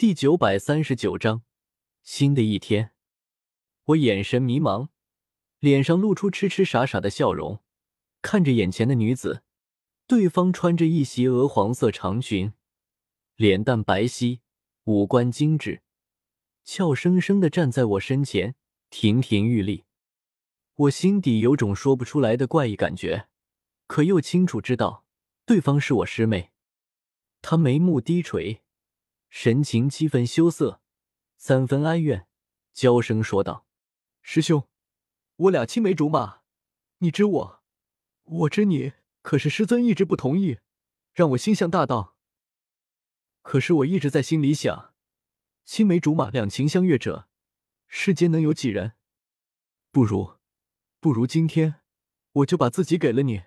第九百三十九章，新的一天。我眼神迷茫，脸上露出痴痴傻傻的笑容，看着眼前的女子。对方穿着一袭鹅黄色长裙，脸蛋白皙，五官精致，俏生生的站在我身前，亭亭玉立。我心底有种说不出来的怪异感觉，可又清楚知道对方是我师妹。她眉目低垂。神情七分羞涩，三分哀怨，娇声说道：“师兄，我俩青梅竹马，你知我，我知你。可是师尊一直不同意，让我心向大道。可是我一直在心里想，青梅竹马，两情相悦者，世间能有几人？不如，不如今天，我就把自己给了你。”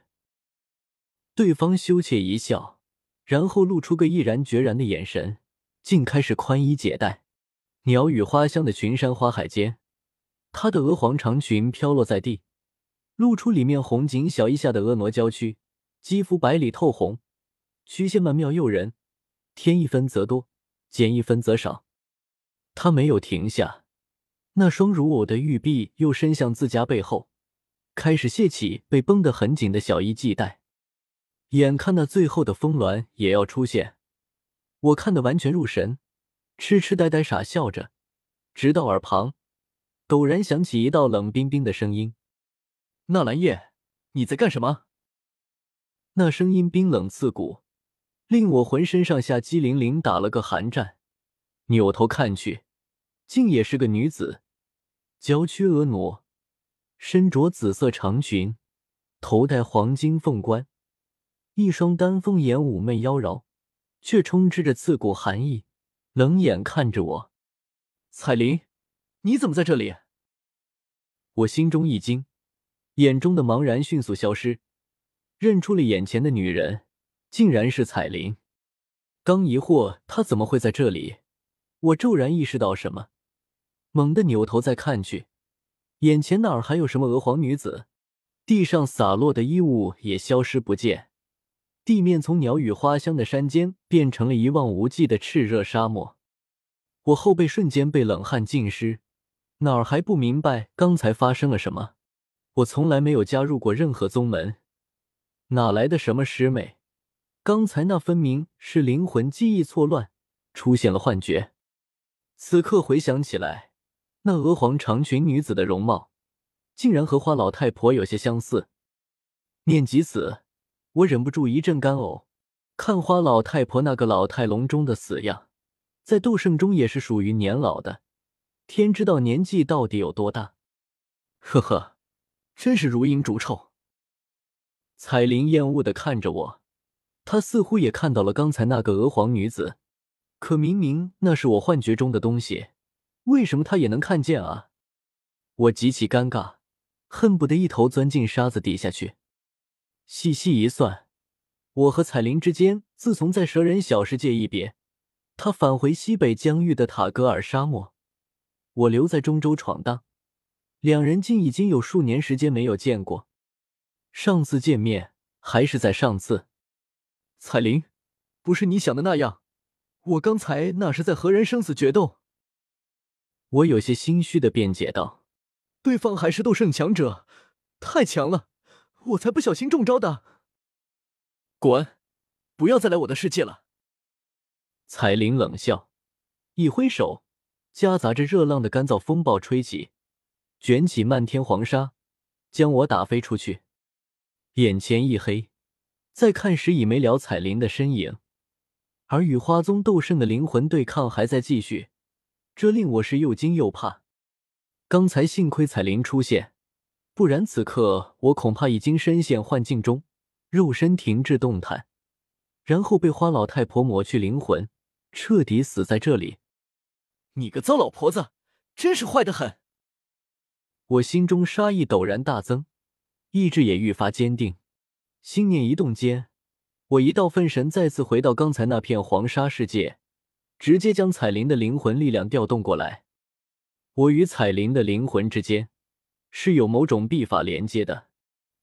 对方羞怯一笑，然后露出个毅然决然的眼神。竟开始宽衣解带，鸟语花香的群山花海间，她的鹅黄长裙飘落在地，露出里面红锦小衣下的婀娜娇躯，肌肤白里透红，曲线曼妙诱人，添一分则多，减一分则少。她没有停下，那双如藕的玉臂又伸向自家背后，开始卸起被绷得很紧的小衣系带，眼看那最后的峰峦也要出现。我看得完全入神，痴痴呆呆傻笑着，直到耳旁陡然响起一道冷冰冰的声音：“纳兰叶，你在干什么？”那声音冰冷刺骨，令我浑身上下激灵灵打了个寒战。扭头看去，竟也是个女子，娇躯婀娜，身着紫色长裙，头戴黄金凤冠，一双丹凤眼妩媚妖娆。却充斥着刺骨寒意，冷眼看着我。彩铃，你怎么在这里？我心中一惊，眼中的茫然迅速消失，认出了眼前的女人，竟然是彩铃。刚疑惑她怎么会在这里，我骤然意识到什么，猛地扭头再看去，眼前哪儿还有什么娥皇女子？地上洒落的衣物也消失不见。地面从鸟语花香的山间变成了一望无际的炽热沙漠，我后背瞬间被冷汗浸湿，哪儿还不明白刚才发生了什么？我从来没有加入过任何宗门，哪来的什么师妹？刚才那分明是灵魂记忆错乱，出现了幻觉。此刻回想起来，那鹅黄长裙女子的容貌，竟然和花老太婆有些相似。念及此。我忍不住一阵干呕，看花老太婆那个老态龙钟的死样，在斗圣中也是属于年老的，天知道年纪到底有多大。呵呵，真是如蝇逐臭。彩铃厌恶的看着我，她似乎也看到了刚才那个娥皇女子，可明明那是我幻觉中的东西，为什么她也能看见啊？我极其尴尬，恨不得一头钻进沙子底下去。细细一算，我和彩铃之间，自从在蛇人小世界一别，他返回西北疆域的塔格尔沙漠，我留在中州闯荡，两人竟已经有数年时间没有见过。上次见面还是在上次。彩铃，不是你想的那样，我刚才那是在和人生死决斗。我有些心虚的辩解道：“对方还是斗圣强者，太强了。”我才不小心中招的！滚，不要再来我的世界了！彩铃冷笑，一挥手，夹杂着热浪的干燥风暴吹起，卷起漫天黄沙，将我打飞出去。眼前一黑，再看时已没了彩铃的身影，而与花宗斗圣的灵魂对抗还在继续，这令我是又惊又怕。刚才幸亏彩铃出现。不然，此刻我恐怕已经深陷幻境中，肉身停滞动弹，然后被花老太婆抹去灵魂，彻底死在这里。你个糟老婆子，真是坏的很！我心中杀意陡然大增，意志也愈发坚定。心念一动间，我一道分神再次回到刚才那片黄沙世界，直接将彩铃的灵魂力量调动过来。我与彩铃的灵魂之间。是有某种秘法连接的，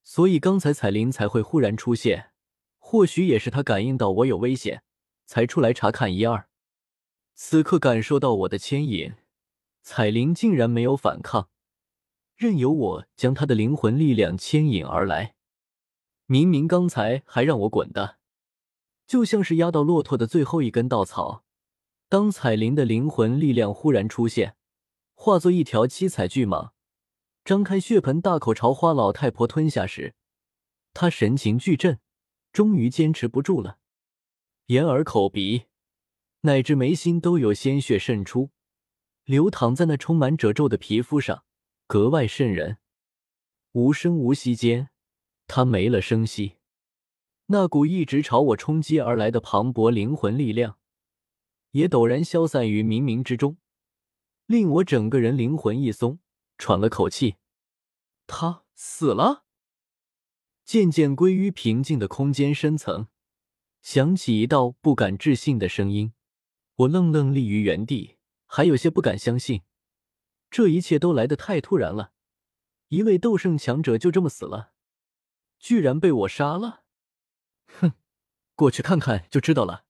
所以刚才彩铃才会忽然出现。或许也是他感应到我有危险，才出来查看一二。此刻感受到我的牵引，彩铃竟然没有反抗，任由我将他的灵魂力量牵引而来。明明刚才还让我滚的，就像是压到骆驼的最后一根稻草。当彩铃的灵魂力量忽然出现，化作一条七彩巨蟒，张开血盆大口朝花老太婆吞下时，她神情巨震，终于坚持不住了，眼耳口鼻。乃至眉心都有鲜血渗出，流淌在那充满褶皱的皮肤上，格外渗人。无声无息间，他没了声息。那股一直朝我冲击而来的磅礴灵魂力量，也陡然消散于冥冥之中，令我整个人灵魂一松，喘了口气。他死了。渐渐归于平静的空间深层，响起一道不敢置信的声音。我愣愣立于原地，还有些不敢相信，这一切都来得太突然了。一位斗圣强者就这么死了，居然被我杀了！哼，过去看看就知道了。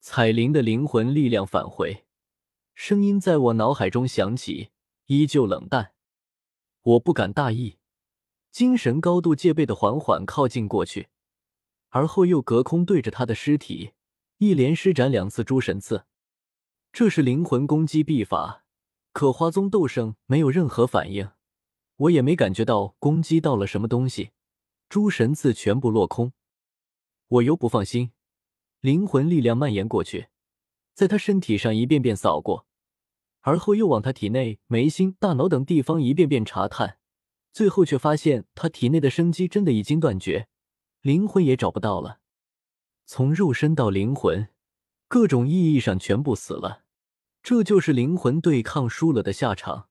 彩铃的灵魂力量返回，声音在我脑海中响起，依旧冷淡。我不敢大意，精神高度戒备的缓缓靠近过去，而后又隔空对着他的尸体。一连施展两次诸神刺，这是灵魂攻击秘法。可花宗斗圣没有任何反应，我也没感觉到攻击到了什么东西，诸神刺全部落空。我又不放心，灵魂力量蔓延过去，在他身体上一遍遍扫过，而后又往他体内、眉心、大脑等地方一遍遍查探，最后却发现他体内的生机真的已经断绝，灵魂也找不到了。从肉身到灵魂，各种意义上全部死了，这就是灵魂对抗输了的下场，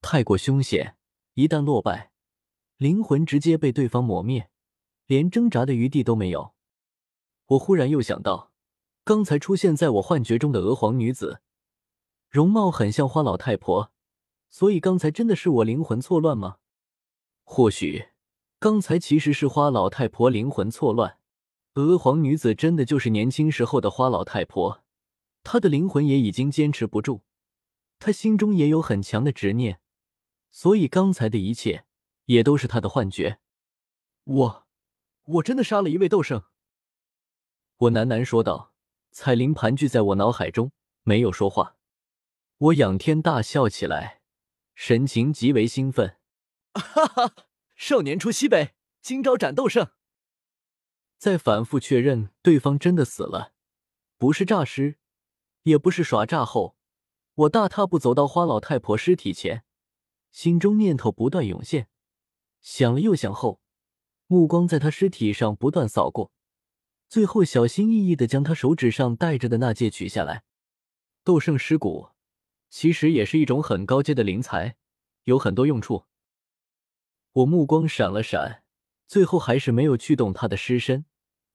太过凶险。一旦落败，灵魂直接被对方磨灭，连挣扎的余地都没有。我忽然又想到，刚才出现在我幻觉中的娥皇女子，容貌很像花老太婆，所以刚才真的是我灵魂错乱吗？或许，刚才其实是花老太婆灵魂错乱。娥皇女子真的就是年轻时候的花老太婆，她的灵魂也已经坚持不住，她心中也有很强的执念，所以刚才的一切也都是她的幻觉。我，我真的杀了一位斗圣。我喃喃说道。彩铃盘踞在我脑海中，没有说话。我仰天大笑起来，神情极为兴奋。哈哈，少年出西北，今朝斩斗圣。在反复确认对方真的死了，不是诈尸，也不是耍诈后，我大踏步走到花老太婆尸体前，心中念头不断涌现，想了又想后，目光在她尸体上不断扫过，最后小心翼翼的将她手指上戴着的那戒取下来。斗圣尸骨其实也是一种很高阶的灵材，有很多用处。我目光闪了闪，最后还是没有去动他的尸身。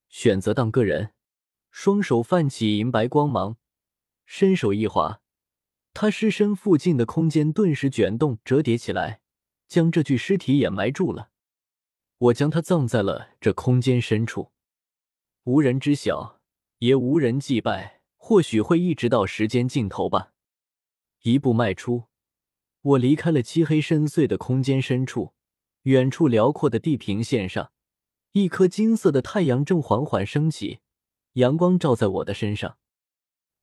选择当个人，双手泛起银白光芒，伸手一划，他尸身附近的空间顿时卷动折叠起来，将这具尸体掩埋住了。我将他葬在了这空间深处，无人知晓，也无人祭拜，或许会一直到时间尽头吧。一步迈出，我离开了漆黑深邃的空间深处，远处辽阔的地平线上。一颗金色的太阳正缓缓升起，阳光照在我的身上，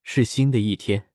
是新的一天。